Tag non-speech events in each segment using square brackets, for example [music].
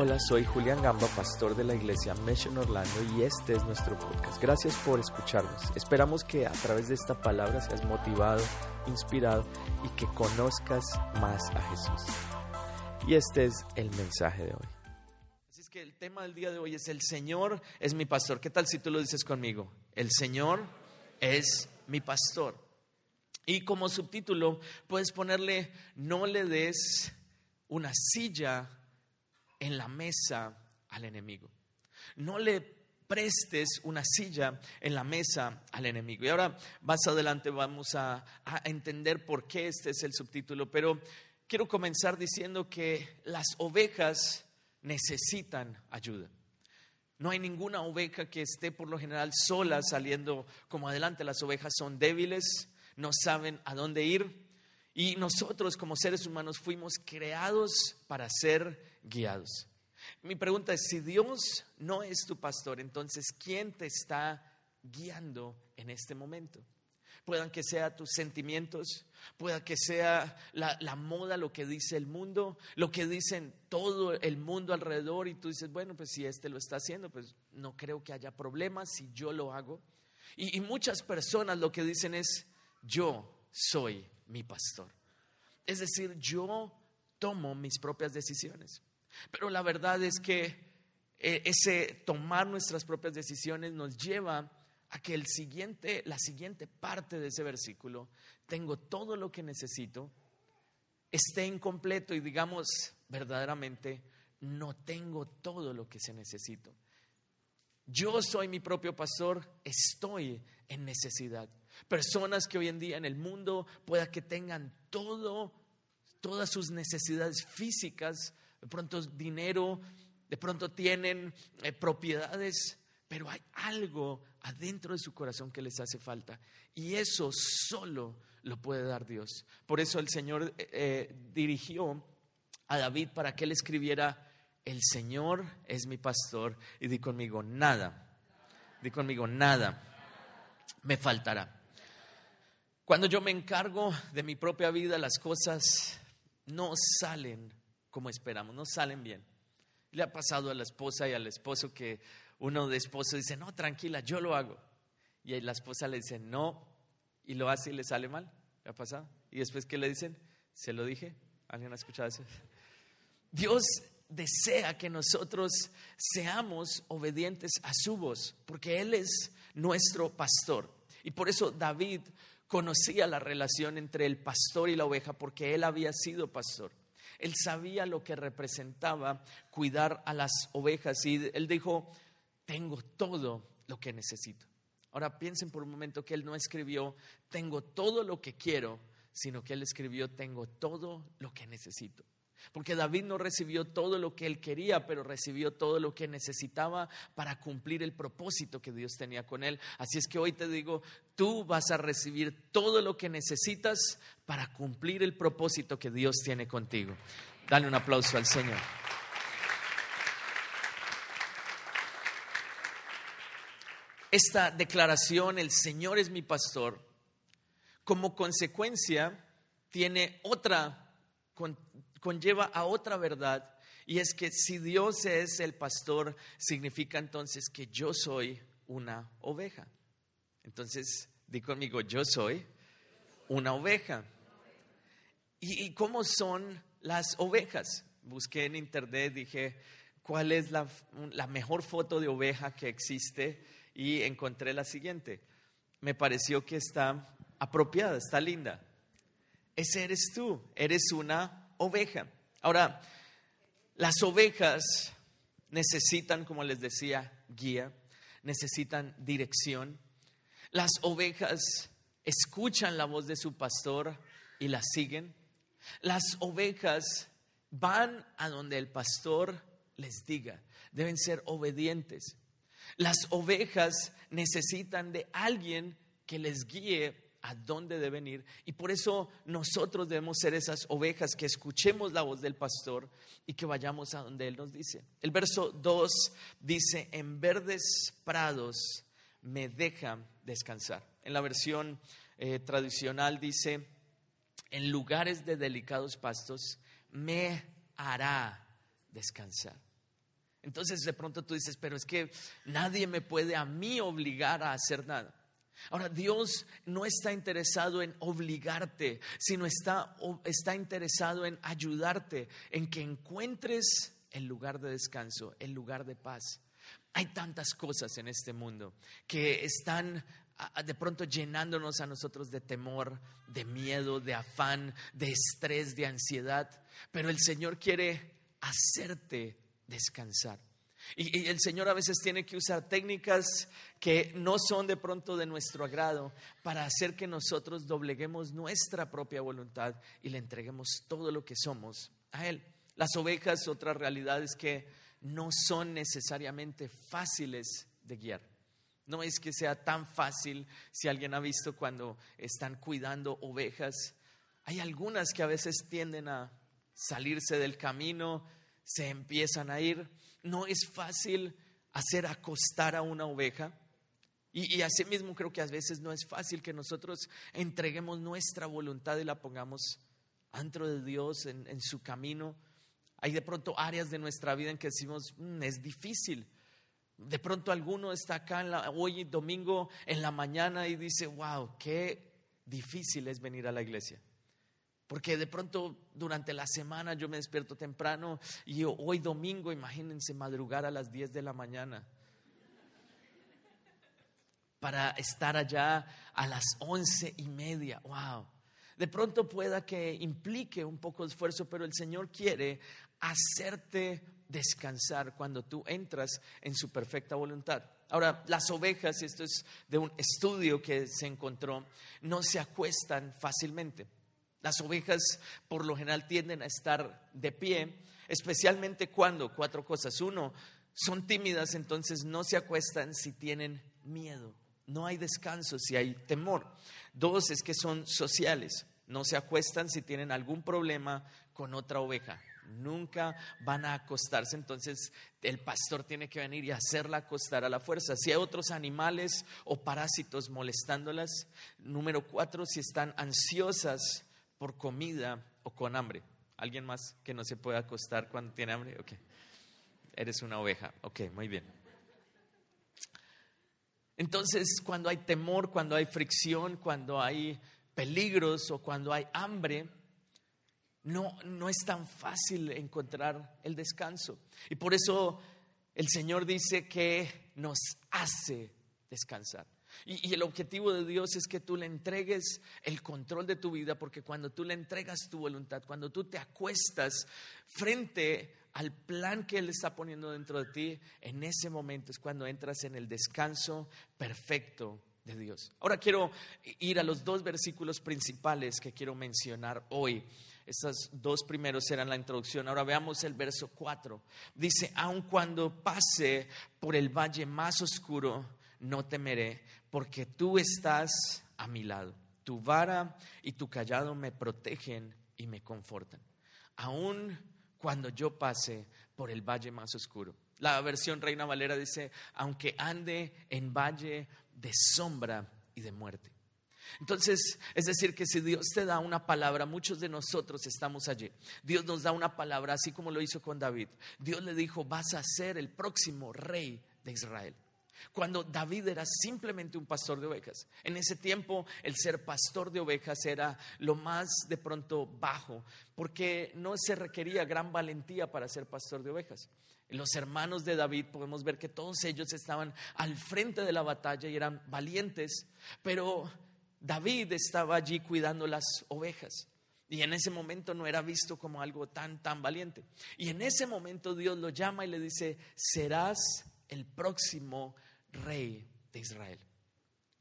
Hola, soy Julián Gamba, pastor de la iglesia Mission Orlando y este es nuestro podcast. Gracias por escucharnos. Esperamos que a través de esta palabra seas motivado, inspirado y que conozcas más a Jesús. Y este es el mensaje de hoy. Así es que el tema del día de hoy es el Señor es mi pastor. ¿Qué tal si tú lo dices conmigo? El Señor es mi pastor. Y como subtítulo puedes ponerle no le des una silla en la mesa al enemigo. No le prestes una silla en la mesa al enemigo. Y ahora más adelante vamos a, a, entender por qué este es el subtítulo, pero quiero comenzar diciendo que las ovejas necesitan ayuda. No hay ninguna oveja que esté por lo general sola saliendo como adelante. Las ovejas son débiles, no saben a dónde ir. Y nosotros como seres humanos fuimos creados para ser guiados. Mi pregunta es, si Dios no es tu pastor, entonces ¿quién te está guiando en este momento? Puedan que sea tus sentimientos, pueda que sea la, moda, lo que dice el mundo, lo que dicen todo el mundo alrededor y tú dices, bueno, pues si este lo está haciendo, pues no creo que haya problemas si yo lo hago. Y muchas personas lo que dicen es, yo soy mi pastor. Es decir, yo tomo mis propias decisiones. Pero la verdad es que ese tomar nuestras propias decisiones nos lleva a que el siguiente, la siguiente parte de ese versículo, tengo todo lo que necesito, esté incompleto y digamos verdaderamente, no tengo todo lo que se necesito. Yo soy mi propio pastor, estoy en necesidad. Personas que hoy en día en el mundo pueda que tengan todo, todas sus necesidades físicas, de pronto dinero, de pronto tienen eh, propiedades, pero hay algo adentro de su corazón que les hace falta. Y eso solo lo puede dar Dios. Por eso el Señor eh, eh, dirigió a David para que él escribiera, el Señor es mi pastor. Y di conmigo, nada, di conmigo, nada me faltará. Cuando yo me encargo de mi propia vida, las cosas no salen como esperamos, no salen bien. Le ha pasado a la esposa y al esposo que uno de esposo dice, no, tranquila, yo lo hago. Y la esposa le dice, no, y lo hace y le sale mal. ¿Le ha pasado? Y después, ¿qué le dicen? Se lo dije. ¿Alguien ha escuchado eso? Dios desea que nosotros seamos obedientes a su voz, porque Él es nuestro pastor. Y por eso David conocía la relación entre el pastor y la oveja, porque él había sido pastor. Él sabía lo que representaba cuidar a las ovejas y él dijo, tengo todo lo que necesito. Ahora piensen por un momento que él no escribió, tengo todo lo que quiero, sino que él escribió, tengo todo lo que necesito. Porque David no recibió todo lo que él quería, pero recibió todo lo que necesitaba para cumplir el propósito que Dios tenía con él. Así es que hoy te digo, tú vas a recibir todo lo que necesitas para cumplir el propósito que Dios tiene contigo. Dale un aplauso al Señor. Esta declaración, el Señor es mi pastor, como consecuencia tiene otra conlleva a otra verdad y es que si Dios es el pastor, significa entonces que yo soy una oveja. Entonces, di conmigo, yo soy una oveja. ¿Y, cómo son las ovejas? Busqué en internet, dije, ¿cuál es la, la mejor foto de oveja que existe? Y encontré la siguiente. Me pareció que está apropiada, está linda. Ese eres tú, eres una oveja. Ahora, las ovejas necesitan, como les decía, guía, necesitan dirección. Las ovejas escuchan la voz de su pastor y la siguen. Las ovejas van a donde el pastor les diga. Deben ser obedientes. Las ovejas necesitan de alguien que les guíe a dónde deben ir. Y por eso nosotros debemos ser esas ovejas que escuchemos la voz del pastor y que vayamos a donde Él nos dice. El verso 2 dice, en verdes prados me deja descansar. En la versión eh, tradicional dice, en lugares de delicados pastos me hará descansar. Entonces de pronto tú dices, pero es que nadie me puede a mí obligar a hacer nada. Ahora, Dios no está interesado en obligarte, sino está, está interesado en ayudarte, en que encuentres el lugar de descanso, el lugar de paz. Hay tantas cosas en este mundo que están de pronto llenándonos a nosotros de temor, de miedo, de afán, de estrés, de ansiedad. Pero el Señor quiere hacerte descansar. Y, el Señor a veces tiene que usar técnicas que no son de pronto de nuestro agrado para hacer que nosotros dobleguemos nuestra propia voluntad y le entreguemos todo lo que somos a Él. Las ovejas, otra realidad es que no son necesariamente fáciles de guiar. No es que sea tan fácil si alguien ha visto cuando están cuidando ovejas. Hay algunas que a veces tienden a salirse del camino, se empiezan a ir. No es fácil hacer acostar a una oveja. Y, y asimismo creo que a veces no es fácil que nosotros entreguemos nuestra voluntad y la pongamos dentro de Dios en, su camino. Hay de pronto áreas de nuestra vida en que decimos, mm, es difícil. De pronto alguno está acá en la, hoy domingo en la mañana y dice, wow, qué difícil es venir a la iglesia. Porque de pronto durante la semana yo me despierto temprano y hoy domingo, imagínense madrugar a las 10 de la mañana para estar allá a las once y media. Wow. De pronto pueda que implique un poco de esfuerzo, pero el Señor quiere hacerte descansar cuando tú entras en su perfecta voluntad. Ahora, las ovejas, esto es de un estudio que se encontró, no se acuestan fácilmente. Las ovejas por lo general tienden a estar de pie, especialmente cuando, cuatro cosas. Uno, son tímidas, entonces no se acuestan si tienen miedo. No hay descanso si hay temor. Dos, es que son sociales. No se acuestan si tienen algún problema con otra oveja nunca van a acostarse, entonces el pastor tiene que venir y hacerla acostar a la fuerza. Si hay otros animales o parásitos molestándolas, número cuatro, si están ansiosas por comida o con hambre. ¿Alguien más que no se puede acostar cuando tiene hambre? Ok. Eres una oveja. Ok, muy bien. Entonces, cuando hay temor, cuando hay fricción, cuando hay peligros o cuando hay hambre, no, no es tan fácil encontrar el descanso. Y por eso el Señor dice que nos hace descansar. Y, el objetivo de Dios es que tú le entregues el control de tu vida, porque cuando tú le entregas tu voluntad, cuando tú te acuestas frente al plan que Él está poniendo dentro de ti, en ese momento es cuando entras en el descanso perfecto de Dios. Ahora quiero ir a los dos versículos principales que quiero mencionar hoy. Estos dos primeros eran la introducción. Ahora veamos el verso 4. Dice, aun cuando pase por el valle más oscuro, no temeré, porque tú estás a mi lado. Tu vara y tu callado me protegen y me confortan. Aun cuando yo pase por el valle más oscuro. La versión Reina Valera dice, aunque ande en valle de sombra y de muerte. Entonces, es decir, que si Dios te da una palabra, muchos de nosotros estamos allí. Dios nos da una palabra, así como lo hizo con David. Dios le dijo, vas a ser el próximo rey de Israel. Cuando David era simplemente un pastor de ovejas. En ese tiempo el ser pastor de ovejas era lo más de pronto bajo, porque no se requería gran valentía para ser pastor de ovejas. Los hermanos de David podemos ver que todos ellos estaban al frente de la batalla y eran valientes, pero David estaba allí cuidando las ovejas. Y en ese momento no era visto como algo tan, tan valiente. Y en ese momento Dios lo llama y le dice, serás el próximo rey de Israel.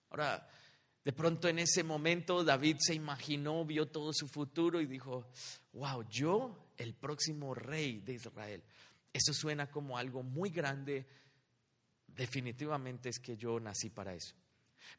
Ahora, de pronto en ese momento David se imaginó, vio todo su futuro y dijo, wow, yo el próximo rey de Israel. Eso suena como algo muy grande. Definitivamente es que yo nací para eso.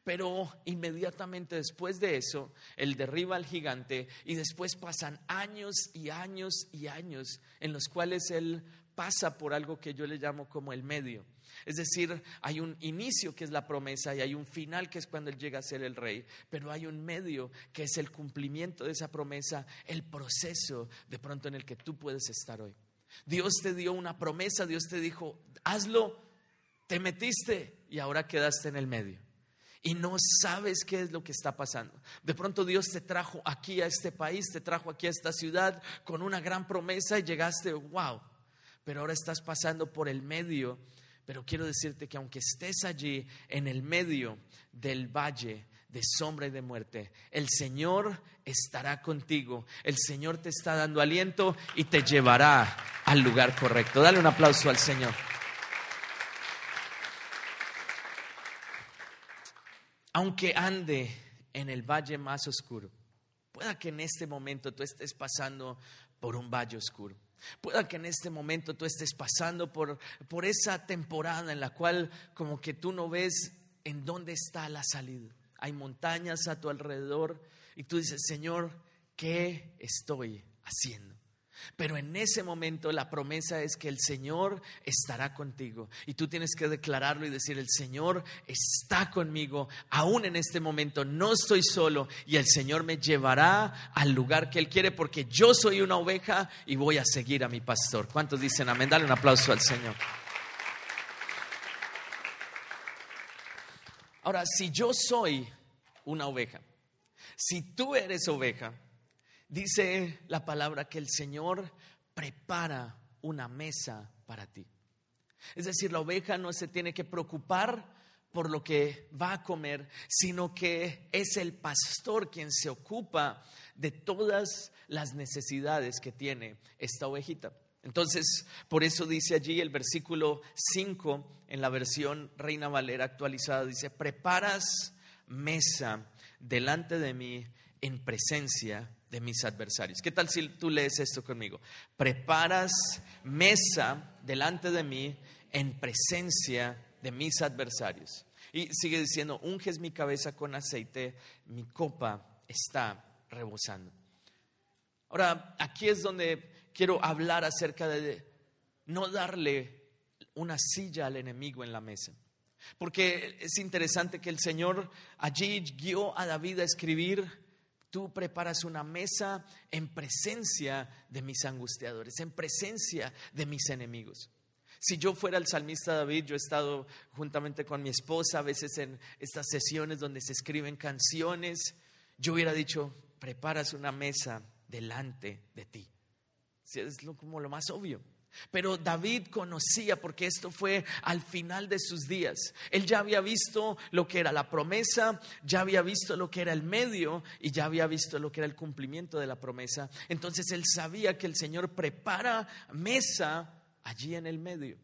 Pero inmediatamente después de eso, él derriba al gigante y después pasan años y años y años en los cuales él pasa por algo que yo le llamo como el medio. Es decir, hay un inicio que es la promesa y hay un final que es cuando él llega a ser el rey, pero hay un medio que es el cumplimiento de esa promesa, el proceso de pronto en el que tú puedes estar hoy. Dios te dio una promesa, Dios te dijo, hazlo, te metiste y ahora quedaste en el medio. Y no sabes qué es lo que está pasando. De pronto Dios te trajo aquí a este país, te trajo aquí a esta ciudad con una gran promesa y llegaste, wow. Pero ahora estás pasando por el medio. Pero quiero decirte que aunque estés allí en el medio del valle de sombra y de muerte, el Señor estará contigo. El Señor te está dando aliento y te llevará al lugar correcto. Dale un aplauso al Señor. Aunque ande en el valle más oscuro, pueda que en este momento tú estés pasando por un valle oscuro. Pueda que en este momento tú estés pasando por, por esa temporada en la cual como que tú no ves en dónde está la salida hay montañas a tu alrededor y tú dices, Señor, ¿qué estoy haciendo? Pero en ese momento la promesa es que el Señor estará contigo. Y tú tienes que declararlo y decir, el Señor está conmigo. Aún en este momento no estoy solo y el Señor me llevará al lugar que Él quiere porque yo soy una oveja y voy a seguir a mi pastor. ¿Cuántos dicen amén? Dale un aplauso al Señor. Ahora, si yo soy una oveja, si tú eres oveja, dice la palabra que el Señor prepara una mesa para ti. Es decir, la oveja no se tiene que preocupar por lo que va a comer, sino que es el pastor quien se ocupa de todas las necesidades que tiene esta ovejita. Entonces, por eso dice allí el versículo 5 en la versión Reina Valera actualizada, dice, preparas mesa delante de mí en presencia de mis adversarios. ¿Qué tal si tú lees esto conmigo? Preparas mesa delante de mí en presencia de mis adversarios. Y sigue diciendo, unges mi cabeza con aceite, mi copa está rebosando. Ahora, aquí es donde quiero hablar acerca de no darle una silla al enemigo en la mesa. Porque es interesante que el Señor allí guió a David a escribir, tú preparas una mesa en presencia de mis angustiadores, en presencia de mis enemigos. Si yo fuera el salmista David, yo he estado juntamente con mi esposa a veces en estas sesiones donde se escriben canciones, yo hubiera dicho, preparas una mesa delante de ti. Es como lo más obvio. Pero David conocía, porque esto fue al final de sus días. Él ya había visto lo que era la promesa, ya había visto lo que era el medio y ya había visto lo que era el cumplimiento de la promesa. Entonces él sabía que el Señor prepara mesa allí en el medio.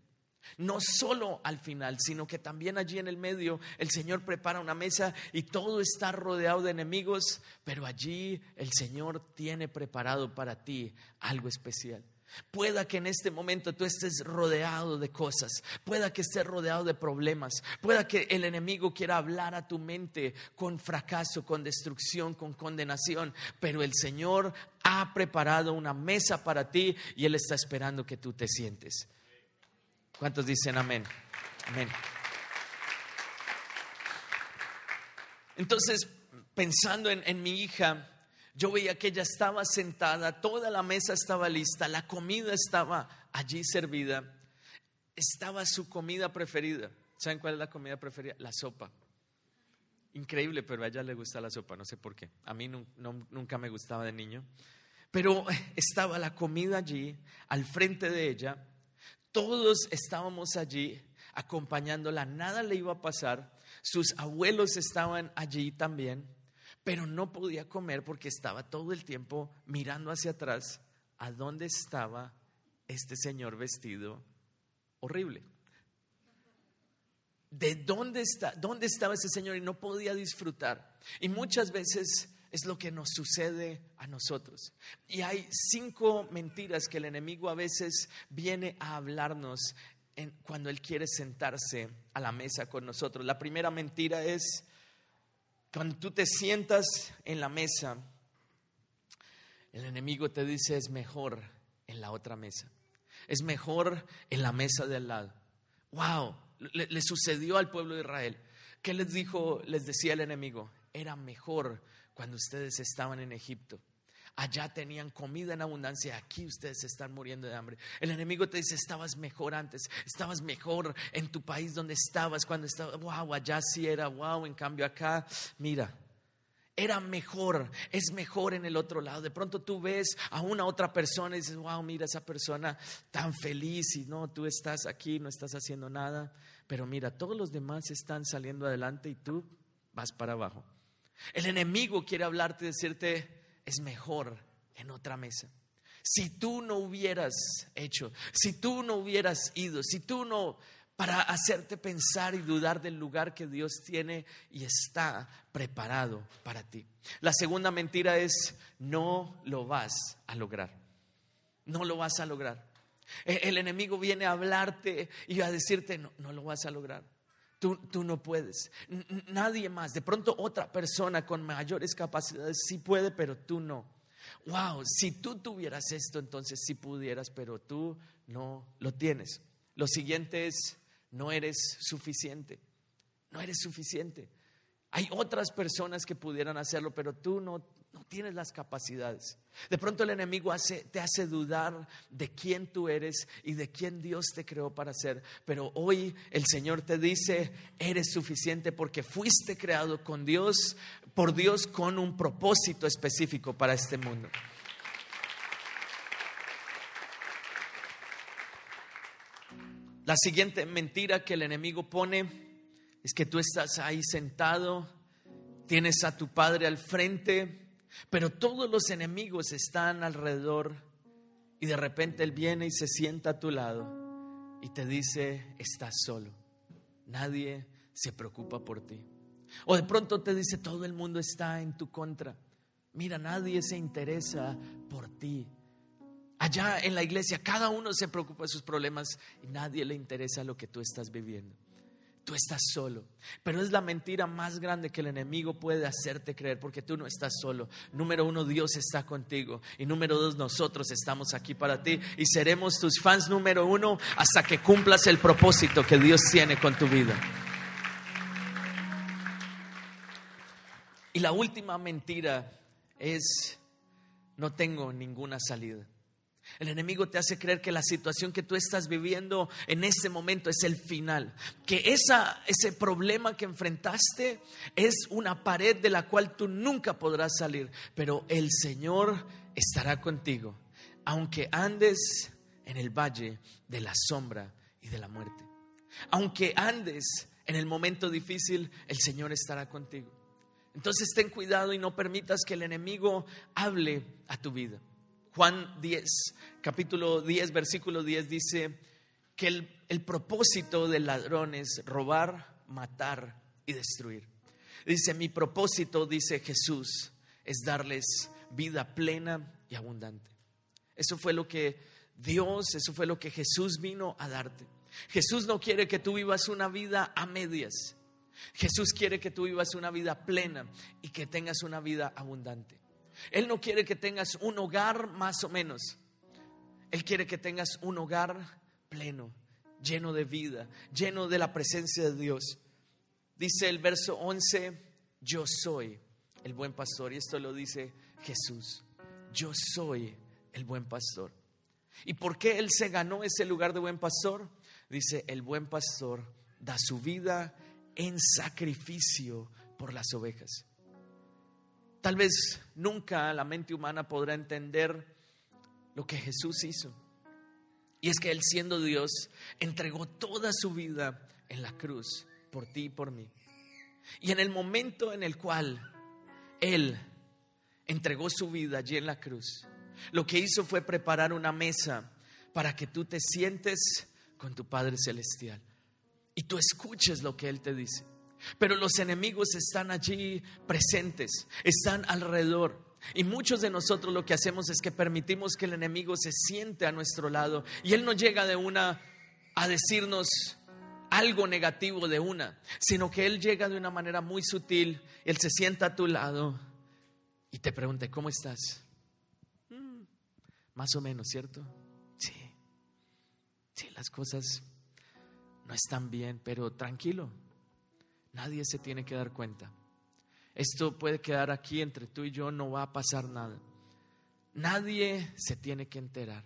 No solo al final, sino que también allí en el medio el Señor prepara una mesa y todo está rodeado de enemigos, pero allí el Señor tiene preparado para ti algo especial. Pueda que en este momento tú estés rodeado de cosas, pueda que estés rodeado de problemas, pueda que el enemigo quiera hablar a tu mente con fracaso, con destrucción, con condenación, pero el Señor ha preparado una mesa para ti y Él está esperando que tú te sientes. ¿Cuántos dicen amén? Amén. Entonces, pensando en, en mi hija, yo veía que ella estaba sentada, toda la mesa estaba lista, la comida estaba allí servida, estaba su comida preferida. ¿Saben cuál es la comida preferida? La sopa. Increíble, pero a ella le gusta la sopa, no sé por qué. A mí nunca me gustaba de niño. Pero [laughs] estaba la comida allí, al frente de ella. Todos estábamos allí acompañándola, nada le iba a pasar. Sus abuelos estaban allí también pero no podía comer porque estaba todo el tiempo mirando hacia atrás a dónde estaba este señor vestido horrible. ¿De dónde está? ¿Dónde estaba ese señor y no podía disfrutar? Y muchas veces es lo que nos sucede a nosotros. Y hay cinco mentiras que el enemigo a veces viene a hablarnos cuando él quiere sentarse a la mesa con nosotros. La primera mentira es cuando tú te sientas en la mesa, el enemigo te dice es mejor en la otra mesa. Es mejor en la mesa de al lado. Wow, le, sucedió al pueblo de Israel. ¿Qué les dijo, les decía el enemigo? Era mejor cuando ustedes estaban en Egipto. Allá tenían comida en abundancia, aquí ustedes están muriendo de hambre. El enemigo te dice, estabas mejor antes, estabas mejor en tu país donde estabas, cuando estabas, wow, allá sí era, wow, en cambio acá, mira, era mejor, es mejor en el otro lado. De pronto tú ves a una otra persona y dices, wow, mira esa persona tan feliz y no, tú estás aquí, no estás haciendo nada. Pero mira, todos los demás están saliendo adelante y tú vas para abajo. El enemigo quiere hablarte y decirte, es mejor en otra mesa. Si tú no hubieras hecho, si tú no hubieras ido, si tú no, para hacerte pensar y dudar del lugar que Dios tiene y está preparado para ti. La segunda mentira es, no lo vas a lograr. No lo vas a lograr. E, el enemigo viene a hablarte y a decirte, no, no lo vas a lograr. Tú, tú, no puedes. Nadie más. De pronto otra persona con mayores capacidades sí puede, pero tú no. Wow, si tú tuvieras esto, entonces sí pudieras, pero tú no lo tienes. Lo siguiente es, no eres suficiente. No eres suficiente. Hay otras personas que pudieran hacerlo, pero tú no, no tienes las capacidades. De pronto el enemigo te hace dudar de quién tú eres y de quién Dios te creó para ser. Pero hoy el Señor te dice, eres suficiente porque fuiste creado con Dios, por Dios con un propósito específico para este mundo. La siguiente mentira que el enemigo pone es que tú estás ahí sentado, tienes a tu padre al frente, pero todos los enemigos están alrededor y de repente Él viene y se sienta a tu lado y te dice, estás solo. Nadie se preocupa por ti. O de pronto te dice, todo el mundo está en tu contra. Mira, nadie se interesa por ti. Allá en la iglesia, cada uno se preocupa de sus problemas y nadie le interesa lo que tú estás viviendo tú estás solo. Pero es la mentira más grande que el enemigo puede hacerte creer porque tú no estás solo. Número uno, Dios está contigo. Y número dos, nosotros estamos aquí para ti y seremos tus fans número uno hasta que cumplas el propósito que Dios tiene con tu vida. Y la última mentira es, no tengo ninguna salida. El enemigo te hace creer que la situación que tú estás viviendo en ese momento es el final, que esa, ese problema que enfrentaste es una pared de la cual tú nunca podrás salir, pero el Señor estará contigo, aunque andes en el valle de la sombra y de la muerte. Aunque andes en el momento difícil, el Señor estará contigo. Entonces ten cuidado y no permitas que el enemigo hable a tu vida. Juan 10, capítulo 10, versículo 10 dice que el, propósito del ladrón es robar, matar y destruir. Dice, mi propósito, dice Jesús, es darles vida plena y abundante. Eso fue lo que Dios, eso fue lo que Jesús vino a darte. Jesús no quiere que tú vivas una vida a medias. Jesús quiere que tú vivas una vida plena y que tengas una vida abundante. Él no quiere que tengas un hogar más o menos. Él quiere que tengas un hogar pleno, lleno de vida, lleno de la presencia de Dios. Dice el verso 11, yo soy el buen pastor. Y esto lo dice Jesús. Yo soy el buen pastor. ¿Y por qué Él se ganó ese lugar de buen pastor? Dice, el buen pastor da su vida en sacrificio por las ovejas. Tal vez nunca la mente humana podrá entender lo que Jesús hizo. Y es que Él siendo Dios entregó toda su vida en la cruz por ti y por mí. Y en el momento en el cual Él entregó su vida allí en la cruz, lo que hizo fue preparar una mesa para que tú te sientes con tu Padre Celestial y tú escuches lo que Él te dice. Pero los enemigos están allí presentes, están alrededor. Y muchos de nosotros lo que hacemos es que permitimos que el enemigo se siente a nuestro lado y él no llega de una a decirnos algo negativo de una, sino que él llega de una manera muy sutil, él se sienta a tu lado y te pregunta, ¿cómo estás? Mm, más o menos, ¿cierto? Sí, sí, las cosas no están bien, pero tranquilo, Nadie se tiene que dar cuenta. Esto puede quedar aquí entre tú y yo, no va a pasar nada. Nadie se tiene que enterar.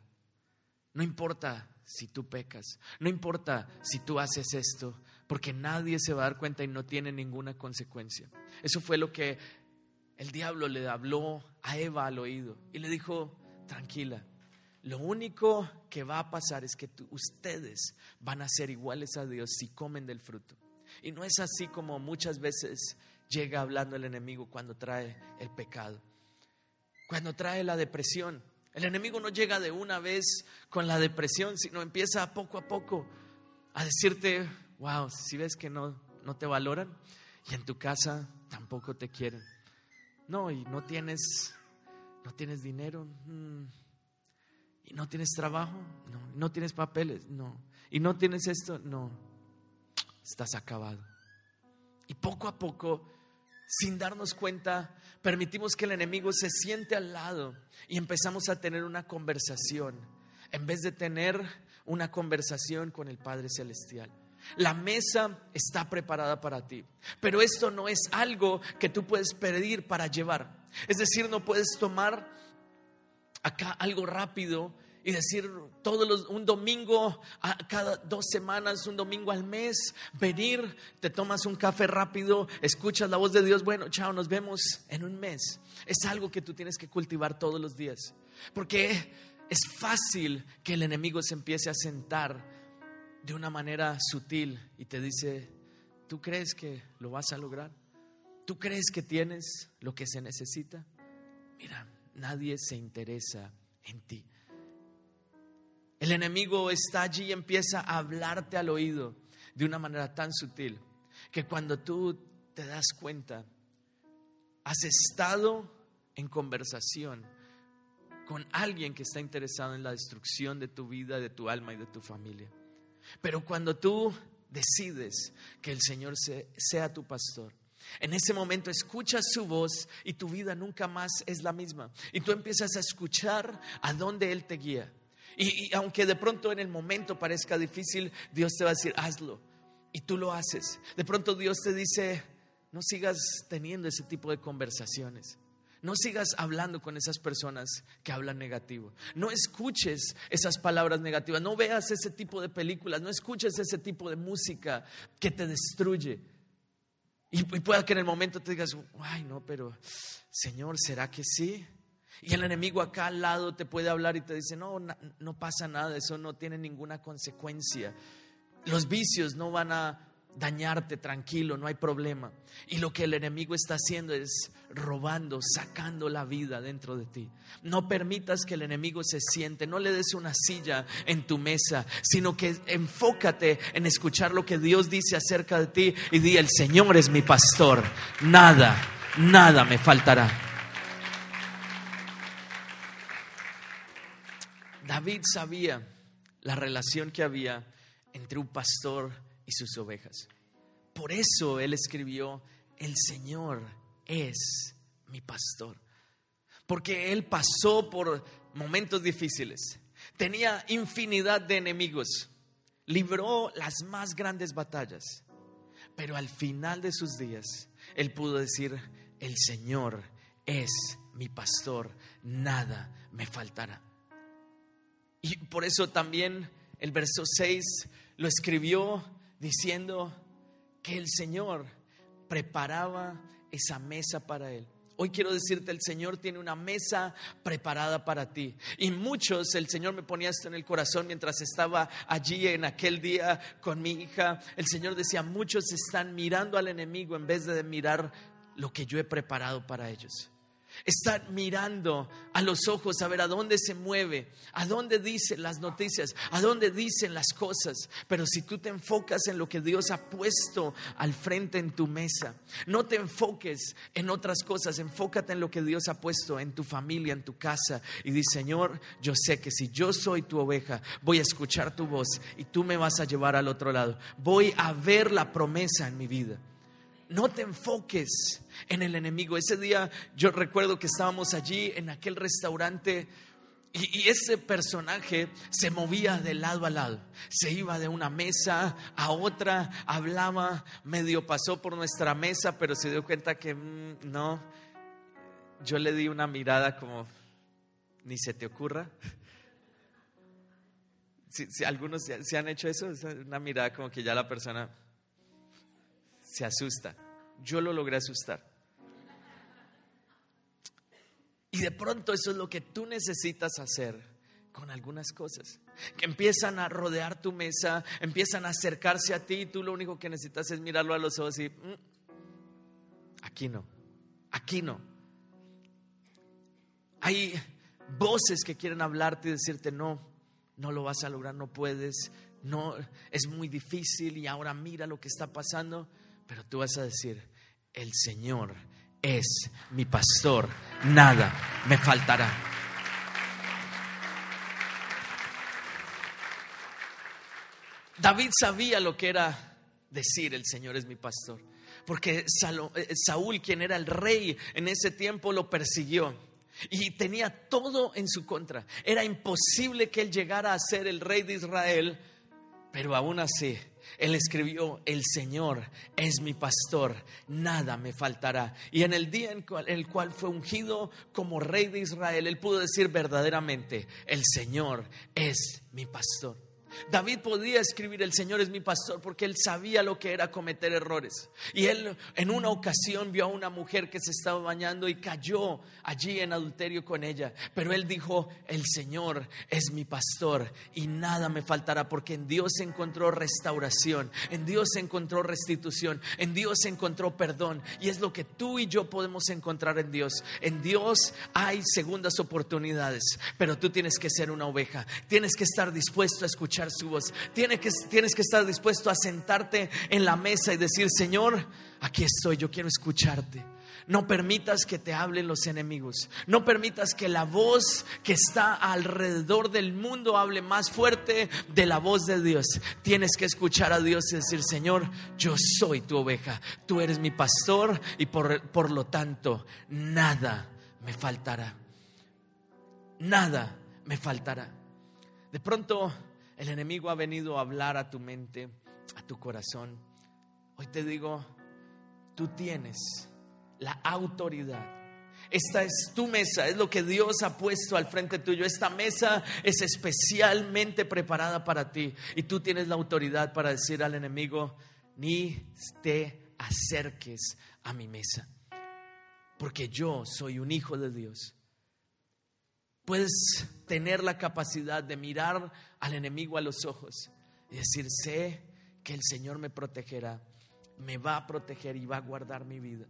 No importa si tú pecas, no importa si tú haces esto, porque nadie se va a dar cuenta y no tiene ninguna consecuencia. Eso fue lo que el diablo le habló a Eva al oído y le dijo, tranquila, lo único que va a pasar es que ustedes van a ser iguales a Dios si comen del fruto. Y no es así como muchas veces llega hablando el enemigo cuando trae el pecado, cuando trae la depresión. El enemigo no llega de una vez con la depresión, sino empieza poco a poco a decirte, wow, si ves que no, no te valoran y en tu casa tampoco te quieren. No, y no tienes, no tienes dinero, mm, y no tienes trabajo, no, no tienes papeles, no, y no tienes esto, no, estás acabado. Y poco a poco, sin darnos cuenta, permitimos que el enemigo se siente al lado y empezamos a tener una conversación, en vez de tener una conversación con el Padre Celestial. La mesa está preparada para ti, pero esto no es algo que tú puedes pedir para llevar. Es decir, no puedes tomar acá algo rápido y decir todos los, un domingo a cada dos semanas, un domingo al mes, venir, te tomas un café rápido, escuchas la voz de Dios, bueno, chao, nos vemos en un mes. Es algo que tú tienes que cultivar todos los días, porque es fácil que el enemigo se empiece a sentar de una manera sutil y te dice, ¿tú crees que lo vas a lograr? ¿Tú crees que tienes lo que se necesita? Mira, nadie se interesa en ti. El enemigo está allí y empieza a hablarte al oído de una manera tan sutil que cuando tú te das cuenta, has estado en conversación con alguien que está interesado en la destrucción de tu vida, de tu alma y de tu familia. Pero cuando tú decides que el Señor sea tu pastor, en ese momento escuchas su voz y tu vida nunca más es la misma. Y tú empiezas a escuchar a dónde Él te guía. Y, aunque de pronto en el momento parezca difícil, Dios te va a decir, hazlo. Y tú lo haces. De pronto Dios te dice, no sigas teniendo ese tipo de conversaciones. No sigas hablando con esas personas que hablan negativo. No escuches esas palabras negativas. No veas ese tipo de películas. No escuches ese tipo de música que te destruye. Y, pueda que en el momento te digas, ay, no, pero Señor, ¿será que sí? Y el enemigo acá al lado te puede hablar y te dice, no, no pasa nada, eso no tiene ninguna consecuencia. Los vicios no van a dañarte, tranquilo, no hay problema. Y lo que el enemigo está haciendo es robando, sacando la vida dentro de ti. No permitas que el enemigo se siente, no le des una silla en tu mesa, sino que enfócate en escuchar lo que Dios dice acerca de ti y di, el Señor es mi pastor, nada, nada me faltará. David sabía la relación que había entre un pastor y sus ovejas. Por eso él escribió, el Señor es mi pastor. Porque él pasó por momentos difíciles, tenía infinidad de enemigos, libró las más grandes batallas, pero al final de sus días él pudo decir, el Señor es mi pastor, nada me faltará. Y por eso también el verso 6 lo escribió diciendo que el Señor preparaba esa mesa para él. Hoy quiero decirte, el Señor tiene una mesa preparada para ti. Y muchos, el Señor me ponía esto en el corazón mientras estaba allí en aquel día con mi hija. El Señor decía, muchos están mirando al enemigo en vez de mirar lo que yo he preparado para ellos. Están mirando a los ojos a ver a dónde se mueve, a dónde dicen las noticias, a dónde dicen las cosas. Pero si tú te enfocas en lo que Dios ha puesto al frente en tu mesa, no te enfoques en otras cosas, enfócate en lo que Dios ha puesto en tu familia, en tu casa. Y di, Señor, yo sé que si yo soy tu oveja, voy a escuchar tu voz y tú me vas a llevar al otro lado. Voy a ver la promesa en mi vida no te enfoques en el enemigo. Ese día yo recuerdo que estábamos allí en aquel restaurante y, ese personaje se movía de lado a lado, se iba de una mesa a otra, hablaba, medio pasó por nuestra mesa, pero se dio cuenta que mm, no. Yo le di una mirada como, ni se te ocurra. [laughs] Si, algunos se, han hecho eso, es una mirada como que ya la persona se asusta. Yo lo logré asustar. Y de pronto eso es lo que tú necesitas hacer con algunas cosas. Que empiezan a rodear tu mesa, empiezan a acercarse a ti y tú lo único que necesitas es mirarlo a los ojos y, mm, aquí no, aquí no. Hay voces que quieren hablarte y decirte, no, no lo vas a lograr, no puedes, no, es muy difícil y ahora mira lo que está pasando, pero tú vas a decir, el Señor es mi pastor, nada me faltará. David sabía lo que era decir el Señor es mi pastor, porque eh, Saúl, quien era el rey en ese tiempo, lo persiguió y tenía todo en su contra. Era imposible que él llegara a ser el rey de Israel, pero aún así él escribió, el Señor es mi pastor, nada me faltará. Y en el día en el cual fue ungido como rey de Israel, él pudo decir verdaderamente, el Señor es mi pastor. David podía escribir, el Señor es mi pastor, porque él sabía lo que era cometer errores. Y él en una ocasión vio a una mujer que se estaba bañando y cayó allí en adulterio con ella. Pero él dijo, el Señor es mi pastor y nada me faltará, porque en Dios encontró restauración, en Dios encontró restitución, en Dios encontró perdón. Y es lo que tú y yo podemos encontrar en Dios. En Dios hay segundas oportunidades, pero tú tienes que ser una oveja, tienes que estar dispuesto a escuchar su voz. Tienes que, tienes que estar dispuesto a sentarte en la mesa y decir, Señor, aquí estoy, yo quiero escucharte. No permitas que te hablen los enemigos. No permitas que la voz que está alrededor del mundo hable más fuerte de la voz de Dios. Tienes que escuchar a Dios y decir, Señor, yo soy tu oveja. Tú eres mi pastor y por, por lo tanto nada me faltará. Nada me faltará. De pronto el enemigo ha venido a hablar a tu mente, a tu corazón. Hoy te digo, tú tienes la autoridad. Esta es tu mesa, es lo que Dios ha puesto al frente tuyo. Esta mesa es especialmente preparada para ti y tú tienes la autoridad para decir al enemigo, ni te acerques a mi mesa, porque yo soy un hijo de Dios puedes tener la capacidad de mirar al enemigo a los ojos y decir, sé que el Señor me protegerá, me va a proteger y va a guardar mi vida.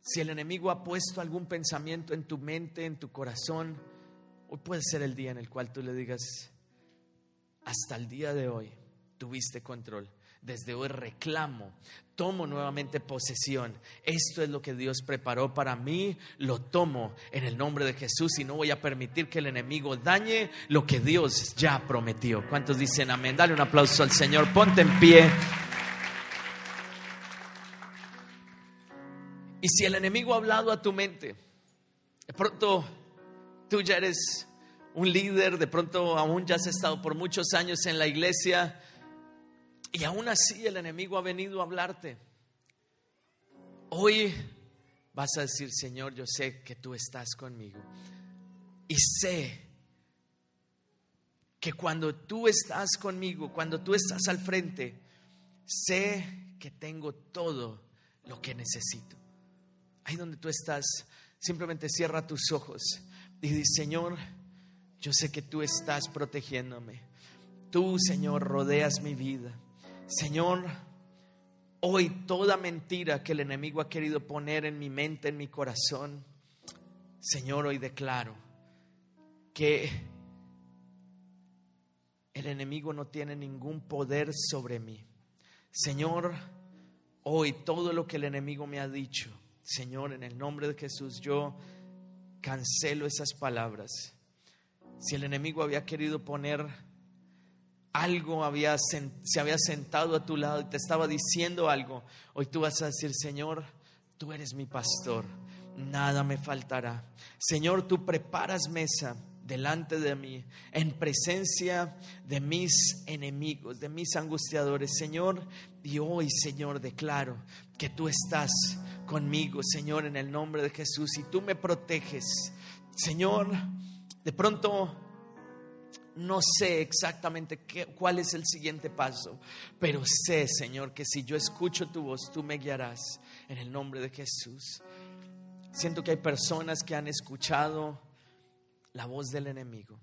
Si el enemigo ha puesto algún pensamiento en tu mente, en tu corazón, hoy puede ser el día en el cual tú le digas, hasta el día de hoy tuviste control desde hoy reclamo, tomo nuevamente posesión. Esto es lo que Dios preparó para mí, lo tomo en el nombre de Jesús y no voy a permitir que el enemigo dañe lo que Dios ya prometió. ¿Cuántos dicen amén? Dale un aplauso al Señor, ponte en pie. Y si el enemigo ha hablado a tu mente, de pronto tú ya eres un líder, de pronto aún ya has estado por muchos años en la iglesia, y aún así el enemigo ha venido a hablarte. Hoy vas a decir, Señor, yo sé que tú estás conmigo. Y sé que cuando tú estás conmigo, cuando tú estás al frente, sé que tengo todo lo que necesito. Ahí donde tú estás, simplemente cierra tus ojos y di, Señor, yo sé que tú estás protegiéndome. Tú, Señor, rodeas mi vida. Señor, hoy toda mentira que el enemigo ha querido poner en mi mente, en mi corazón, Señor, hoy declaro que el enemigo no tiene ningún poder sobre mí. Señor, hoy todo lo que el enemigo me ha dicho, Señor, en el nombre de Jesús, yo cancelo esas palabras. Si el enemigo había querido poner algo había, se había sentado a tu lado y te estaba diciendo algo, hoy tú vas a decir, Señor, tú eres mi pastor, nada me faltará. Señor, tú preparas mesa delante de mí, en presencia de mis enemigos, de mis angustiadores. Señor, y hoy, Señor, declaro que tú estás conmigo, Señor, en el nombre de Jesús, y tú me proteges. Señor, De pronto no sé exactamente qué, cuál es el siguiente paso, pero sé, Señor, que si yo escucho tu voz, tú me guiarás en el nombre de Jesús. Siento que hay personas que han escuchado la voz del enemigo.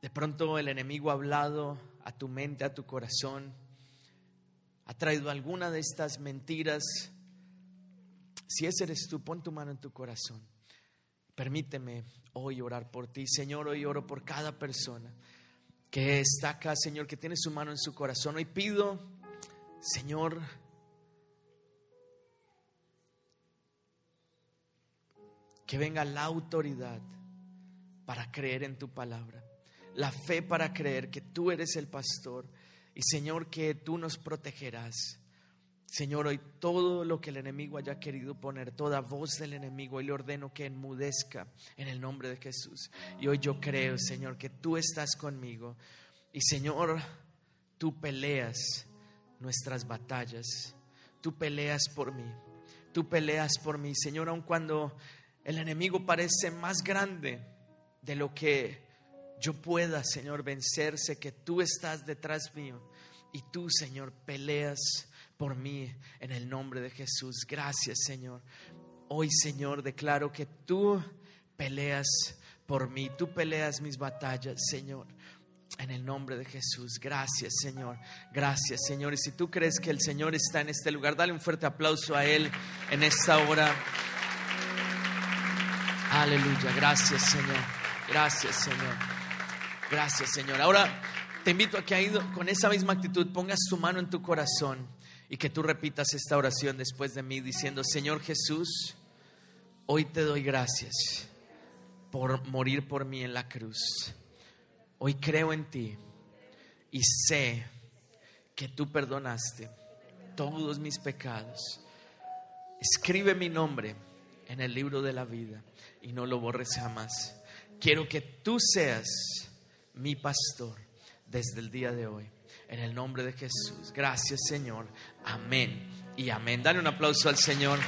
De pronto el enemigo ha hablado a tu mente, a tu corazón, ha traído alguna de estas mentiras. Si ese eres tú, pon tu mano en tu corazón. Permíteme hoy orar por ti. Señor, hoy oro por cada persona que está acá, Señor, que tiene su mano en su corazón. Hoy pido, Señor, que venga la autoridad para creer en tu palabra, la fe para creer que tú eres el pastor y Señor que tú nos protegerás. Señor, hoy todo lo que el enemigo haya querido poner, toda voz del enemigo, hoy le ordeno que enmudezca en el nombre de Jesús. Y hoy yo creo, Señor, que tú estás conmigo. Y Señor, tú peleas nuestras batallas. Tú peleas por mí. Tú peleas por mí, Señor, aun cuando el enemigo parece más grande de lo que yo pueda, Señor, vencerse, que tú estás detrás mío y tú, Señor, peleas por mí en el nombre de Jesús. Gracias, Señor. Hoy, Señor, declaro que tú peleas por mí, tú peleas mis batallas, Señor. En el nombre de Jesús, gracias Señor, gracias Señor. Y si tú crees que el Señor está en este lugar, dale un fuerte aplauso a Él en esta hora. Aleluya, gracias Señor, gracias Señor, gracias Señor. Ahora te invito a que ahí con esa misma actitud pongas tu mano en tu corazón y que tú repitas esta oración después de mí diciendo, Señor Jesús, hoy te doy gracias por morir por mí en la cruz. Hoy creo en ti y sé que tú perdonaste todos mis pecados. Escribe mi nombre en el libro de la vida y no lo borres jamás. Quiero que tú seas mi pastor desde el día de hoy. En el nombre de Jesús. Gracias Señor. Amén y amén. Dale un aplauso al Señor.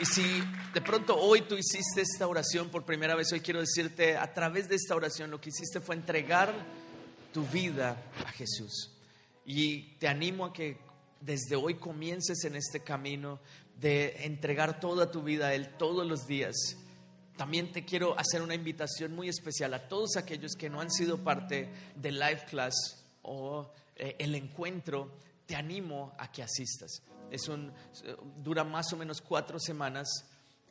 Y si de pronto hoy tú hiciste esta oración por primera vez, hoy quiero decirte, a través de esta oración lo que hiciste fue entregar tu vida a Jesús. Y te animo a que desde hoy comiences en este camino de entregar toda tu vida a Él todos los días. También te quiero hacer una invitación muy especial a todos aquellos que no han sido parte del Life Class o eh, el encuentro. Te animo a que asistas. Es un, dura más o menos cuatro semanas,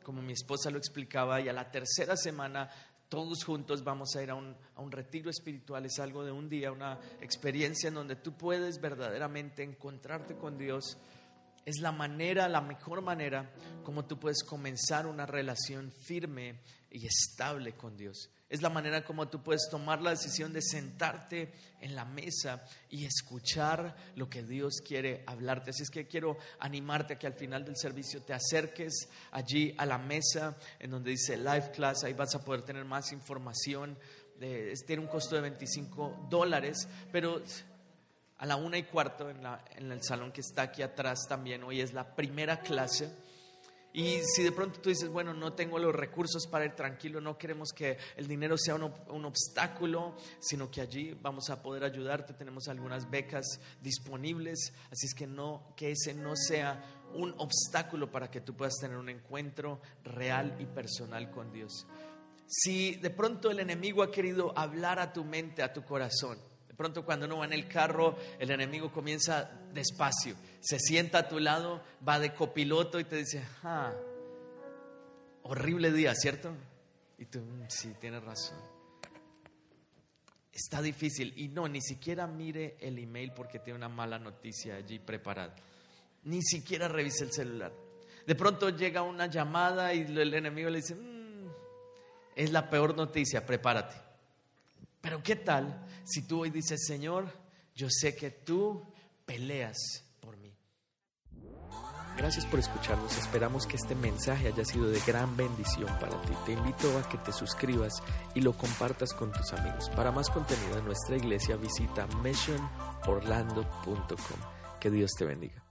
como mi esposa lo explicaba, y a la tercera semana todos juntos vamos a ir a un, a un, retiro espiritual, es algo de un día, una experiencia en donde tú puedes verdaderamente encontrarte con Dios. Es la manera, la mejor manera como tú puedes comenzar una relación firme y estable con Dios. Es la manera como tú puedes tomar la decisión de sentarte en la mesa y escuchar lo que Dios quiere hablarte. Así es que quiero animarte a que al final del servicio te acerques allí a la mesa en donde dice Life Class. Ahí vas a poder tener más información. tiene un costo de 25 dólares, pero a la una y cuarto en, el salón que está aquí atrás también. Hoy es la primera clase y si de pronto tú dices, bueno, no tengo los recursos para ir tranquilo, no queremos que el dinero sea un, un, obstáculo, sino que allí vamos a poder ayudarte. Tenemos algunas becas disponibles, así es que no, que ese no sea un obstáculo para que tú puedas tener un encuentro real y personal con Dios. Si de pronto el enemigo ha querido hablar a tu mente, a tu corazón, pronto cuando uno va en el carro, el enemigo comienza despacio, se sienta a tu lado, va de copiloto y te dice, ah, horrible día, ¿cierto? Y tú, mm, sí, tienes razón. Está difícil. Y no, ni siquiera mire el email porque tiene una mala noticia allí preparada. Ni siquiera revise el celular. De pronto llega una llamada y el enemigo le dice, mm, es la peor noticia, prepárate. Pero ¿qué tal si tú hoy dices, Señor, yo sé que tú peleas por mí? Gracias por escucharnos. Esperamos que este mensaje haya sido de gran bendición para ti. Te invito a que te suscribas y lo compartas con tus amigos. Para más contenido en nuestra iglesia visita missionorlando.com. Que Dios te bendiga.